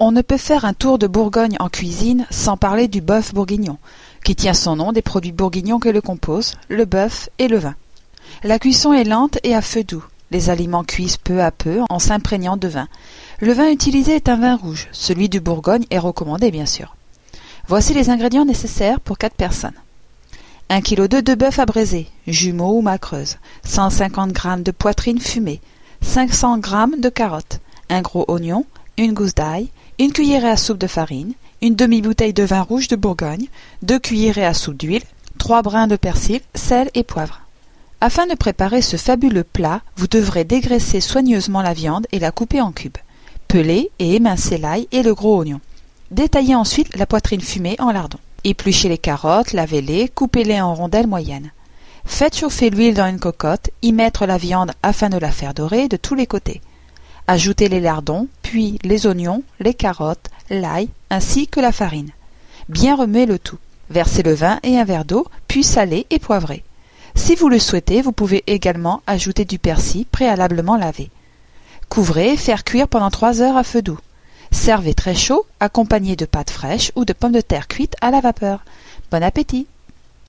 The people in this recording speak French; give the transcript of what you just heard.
On ne peut faire un tour de Bourgogne en cuisine sans parler du bœuf bourguignon, qui tient son nom des produits bourguignons que le composent, le bœuf et le vin. La cuisson est lente et à feu doux. Les aliments cuisent peu à peu en s'imprégnant de vin. Le vin utilisé est un vin rouge. Celui du Bourgogne est recommandé, bien sûr. Voici les ingrédients nécessaires pour quatre personnes. 1 kg de bœuf abraisé, jumeau ou macreuse, 150 g de poitrine fumée, 500 g de carottes, un gros oignon, une gousse d'ail, une cuillerée à soupe de farine, une demi-bouteille de vin rouge de Bourgogne, deux cuillerées à soupe d'huile, trois brins de persil, sel et poivre. Afin de préparer ce fabuleux plat, vous devrez dégraisser soigneusement la viande et la couper en cubes. Peler et émincer l'ail et le gros oignon. Détaillez ensuite la poitrine fumée en lardons. Épluchez les carottes, lavez-les, coupez-les en rondelles moyennes. Faites chauffer l'huile dans une cocotte, y mettre la viande afin de la faire dorer de tous les côtés. Ajoutez les lardons, puis les oignons, les carottes, l'ail, ainsi que la farine. Bien remuer le tout. Versez le vin et un verre d'eau, puis salez et poivrez. Si vous le souhaitez, vous pouvez également ajouter du persil préalablement lavé. Couvrez et faire cuire pendant trois heures à feu doux. Servez très chaud, accompagné de pâtes fraîches ou de pommes de terre cuites à la vapeur. Bon appétit